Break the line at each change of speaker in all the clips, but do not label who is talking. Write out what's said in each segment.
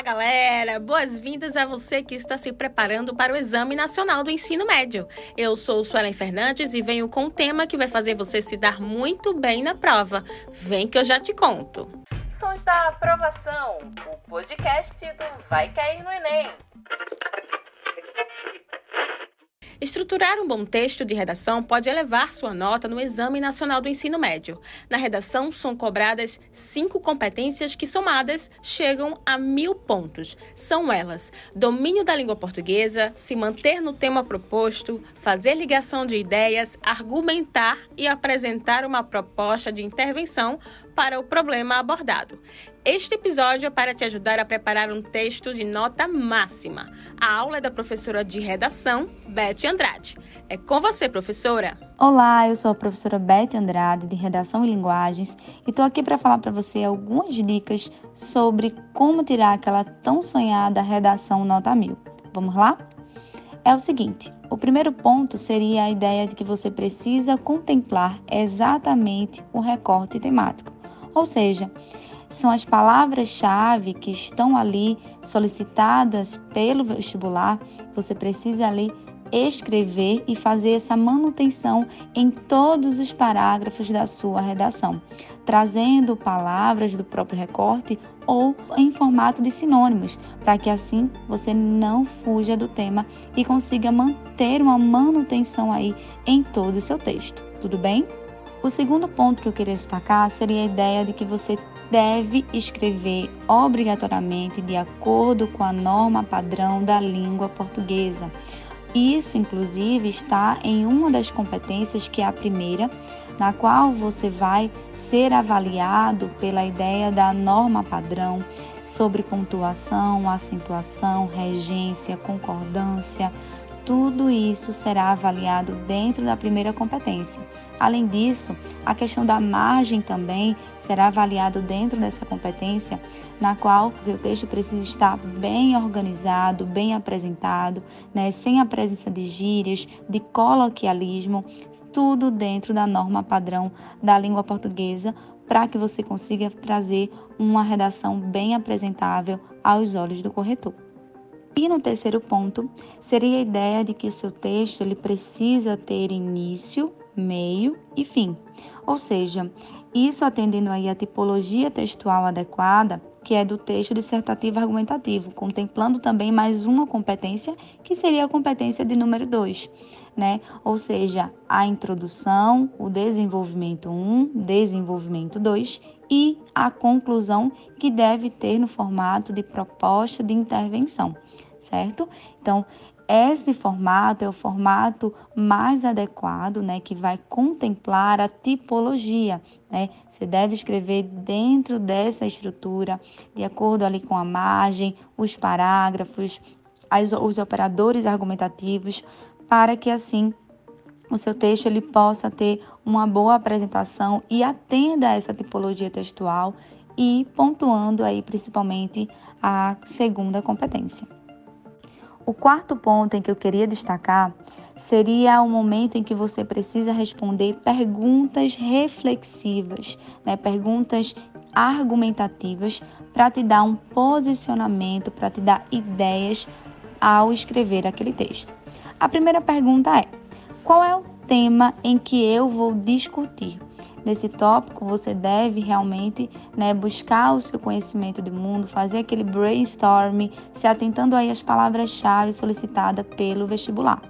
Fala galera, boas-vindas a você que está se preparando para o Exame Nacional do Ensino Médio. Eu sou Suelen Fernandes e venho com um tema que vai fazer você se dar muito bem na prova. Vem que eu já te conto.
Sons da Aprovação, o podcast do Vai Cair no Enem.
Estruturar um bom texto de redação pode elevar sua nota no Exame Nacional do Ensino Médio. Na redação são cobradas cinco competências que, somadas, chegam a mil pontos. São elas: domínio da língua portuguesa, se manter no tema proposto, fazer ligação de ideias, argumentar e apresentar uma proposta de intervenção para o problema abordado. Este episódio é para te ajudar a preparar um texto de nota máxima. A aula é da professora de redação, Beth Andrade. É com você, professora.
Olá, eu sou a professora Beth Andrade, de Redação e Linguagens, e estou aqui para falar para você algumas dicas sobre como tirar aquela tão sonhada redação nota mil. Vamos lá? É o seguinte: o primeiro ponto seria a ideia de que você precisa contemplar exatamente o recorte temático. Ou seja, são as palavras-chave que estão ali solicitadas pelo vestibular, você precisa ali escrever e fazer essa manutenção em todos os parágrafos da sua redação, trazendo palavras do próprio recorte ou em formato de sinônimos, para que assim você não fuja do tema e consiga manter uma manutenção aí em todo o seu texto. Tudo bem? O segundo ponto que eu queria destacar seria a ideia de que você deve escrever obrigatoriamente de acordo com a norma padrão da língua portuguesa. Isso, inclusive, está em uma das competências que é a primeira, na qual você vai ser avaliado pela ideia da norma padrão sobre pontuação, acentuação, regência, concordância, tudo isso será avaliado dentro da primeira competência. Além disso, a questão da margem também será avaliado dentro dessa competência, na qual o seu texto precisa estar bem organizado, bem apresentado, né, sem a presença de gírias, de coloquialismo, tudo dentro da norma padrão da língua portuguesa, para que você consiga trazer uma redação bem apresentável aos olhos do corretor. E no terceiro ponto, seria a ideia de que o seu texto ele precisa ter início, meio e fim. Ou seja, isso atendendo aí a tipologia textual adequada, que é do texto dissertativo argumentativo, contemplando também mais uma competência, que seria a competência de número 2, né? Ou seja, a introdução, o desenvolvimento 1, um, desenvolvimento 2 e a conclusão que deve ter no formato de proposta de intervenção certo? Então, esse formato é o formato mais adequado, né, que vai contemplar a tipologia, né? Você deve escrever dentro dessa estrutura, de acordo ali com a margem, os parágrafos, as, os operadores argumentativos, para que assim o seu texto ele possa ter uma boa apresentação e atenda a essa tipologia textual e pontuando aí principalmente a segunda competência. O quarto ponto em que eu queria destacar seria o momento em que você precisa responder perguntas reflexivas, né? perguntas argumentativas para te dar um posicionamento, para te dar ideias ao escrever aquele texto. A primeira pergunta é: qual é o tema em que eu vou discutir? Nesse tópico, você deve realmente né, buscar o seu conhecimento do mundo, fazer aquele brainstorm, se atentando aí às palavras-chave solicitadas pelo vestibular.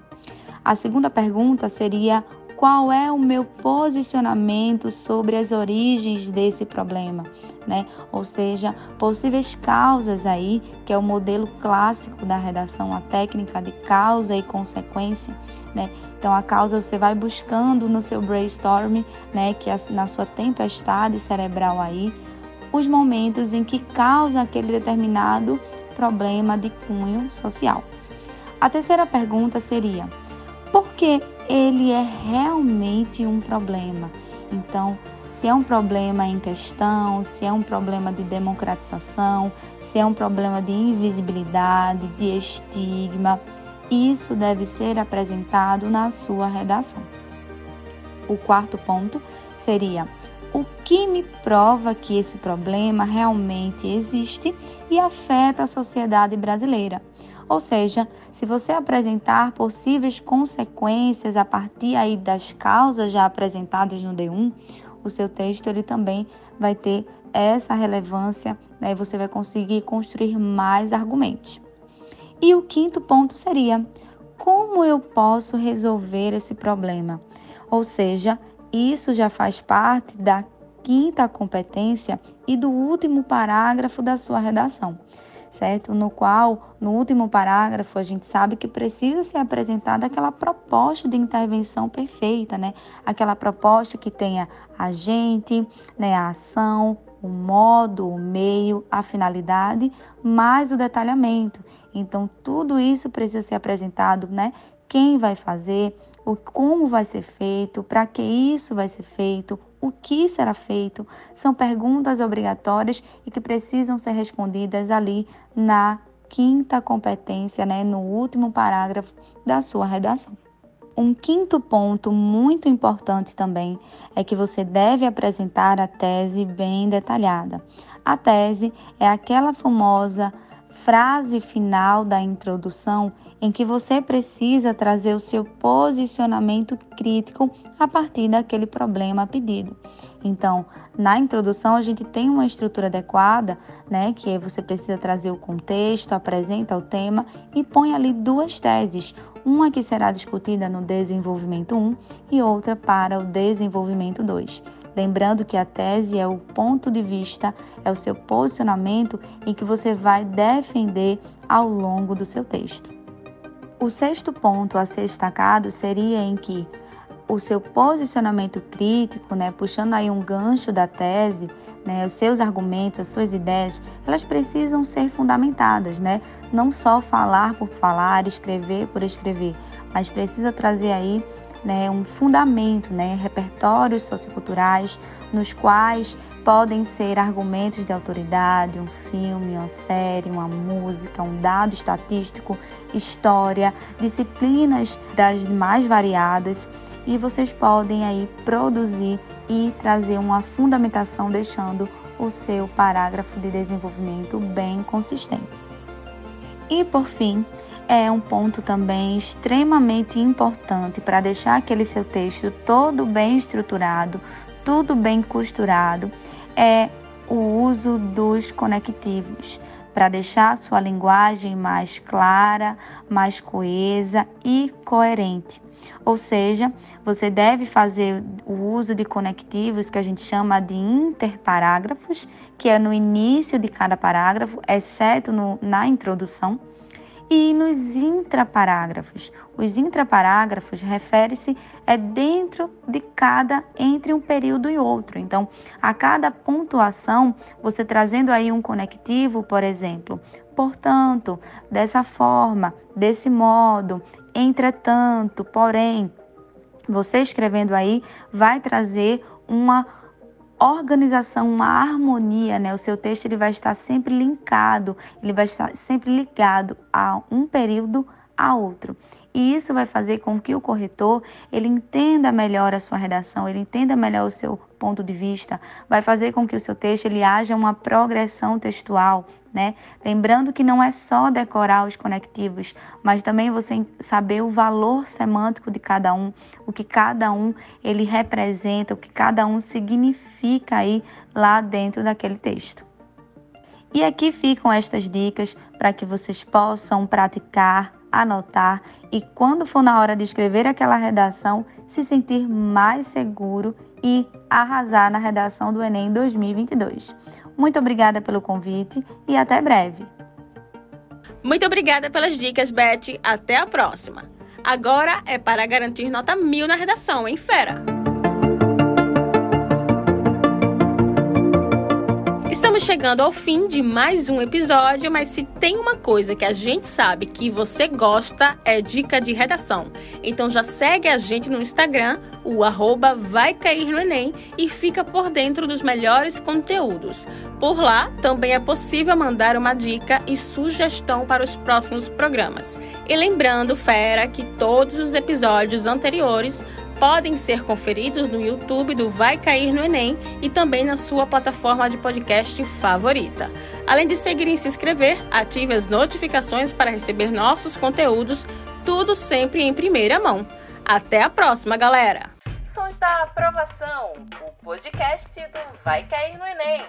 A segunda pergunta seria qual é o meu posicionamento sobre as origens desse problema, né? Ou seja, possíveis causas aí, que é o modelo clássico da redação, a técnica de causa e consequência, né? Então a causa você vai buscando no seu brainstorm, né, que é na sua tempestade cerebral aí, os momentos em que causa aquele determinado problema de cunho social. A terceira pergunta seria: por que ele é realmente um problema. Então, se é um problema em questão, se é um problema de democratização, se é um problema de invisibilidade, de estigma, isso deve ser apresentado na sua redação. O quarto ponto seria o que me prova que esse problema realmente existe e afeta a sociedade brasileira. Ou seja, se você apresentar possíveis consequências a partir aí das causas já apresentadas no D1, o seu texto ele também vai ter essa relevância, né? Você vai conseguir construir mais argumentos. E o quinto ponto seria: como eu posso resolver esse problema? Ou seja, isso já faz parte da quinta competência e do último parágrafo da sua redação certo? No qual, no último parágrafo, a gente sabe que precisa ser apresentada aquela proposta de intervenção perfeita, né? Aquela proposta que tenha agente, né, a ação, o modo, o meio, a finalidade, mais o detalhamento. Então, tudo isso precisa ser apresentado, né? Quem vai fazer, o como vai ser feito, para que isso vai ser feito, o que será feito, são perguntas obrigatórias e que precisam ser respondidas ali na quinta competência, né, no último parágrafo da sua redação. Um quinto ponto muito importante também é que você deve apresentar a tese bem detalhada. A tese é aquela famosa frase final da introdução em que você precisa trazer o seu posicionamento crítico a partir daquele problema pedido. Então, na introdução a gente tem uma estrutura adequada, né, que você precisa trazer o contexto, apresenta o tema e põe ali duas teses, uma que será discutida no desenvolvimento 1 e outra para o desenvolvimento 2. Lembrando que a tese é o ponto de vista, é o seu posicionamento em que você vai defender ao longo do seu texto. O sexto ponto a ser destacado seria em que o seu posicionamento crítico, né, puxando aí um gancho da tese, né, os seus argumentos, as suas ideias, elas precisam ser fundamentadas, né? Não só falar por falar, escrever por escrever, mas precisa trazer aí né, um fundamento, né, repertórios socioculturais nos quais podem ser argumentos de autoridade, um filme, uma série, uma música, um dado estatístico, história, disciplinas das mais variadas e vocês podem aí produzir e trazer uma fundamentação deixando o seu parágrafo de desenvolvimento bem consistente. E por fim, é um ponto também extremamente importante para deixar aquele seu texto todo bem estruturado, tudo bem costurado, é o uso dos conectivos para deixar a sua linguagem mais clara, mais coesa e coerente. Ou seja, você deve fazer o uso de conectivos que a gente chama de interparágrafos, que é no início de cada parágrafo, exceto no, na introdução e nos intraparágrafos. Os intraparágrafos refere-se é dentro de cada entre um período e outro. Então, a cada pontuação, você trazendo aí um conectivo, por exemplo, portanto, dessa forma, desse modo, entretanto, porém, você escrevendo aí vai trazer uma organização, uma harmonia, né? O seu texto ele vai estar sempre linkado, ele vai estar sempre ligado a um período a outro. E isso vai fazer com que o corretor ele entenda melhor a sua redação, ele entenda melhor o seu ponto de vista, vai fazer com que o seu texto ele haja uma progressão textual, né? Lembrando que não é só decorar os conectivos, mas também você saber o valor semântico de cada um, o que cada um ele representa, o que cada um significa aí lá dentro daquele texto. E aqui ficam estas dicas para que vocês possam praticar anotar e, quando for na hora de escrever aquela redação, se sentir mais seguro e arrasar na redação do Enem 2022. Muito obrigada pelo convite e até breve.
Muito obrigada pelas dicas, Beth. Até a próxima. Agora é para garantir nota mil na redação, hein, fera? Estamos chegando ao fim de mais um episódio, mas se tem uma coisa que a gente sabe que você gosta é dica de redação. Então já segue a gente no Instagram, o arroba vai cair no Enem e fica por dentro dos melhores conteúdos. Por lá também é possível mandar uma dica e sugestão para os próximos programas. E lembrando, fera, que todos os episódios anteriores podem ser conferidos no YouTube do Vai Cair no Enem e também na sua plataforma de podcast favorita. Além de seguir e se inscrever, ative as notificações para receber nossos conteúdos, tudo sempre em primeira mão. Até a próxima, galera!
Sons da Aprovação, o podcast do Vai Cair no Enem.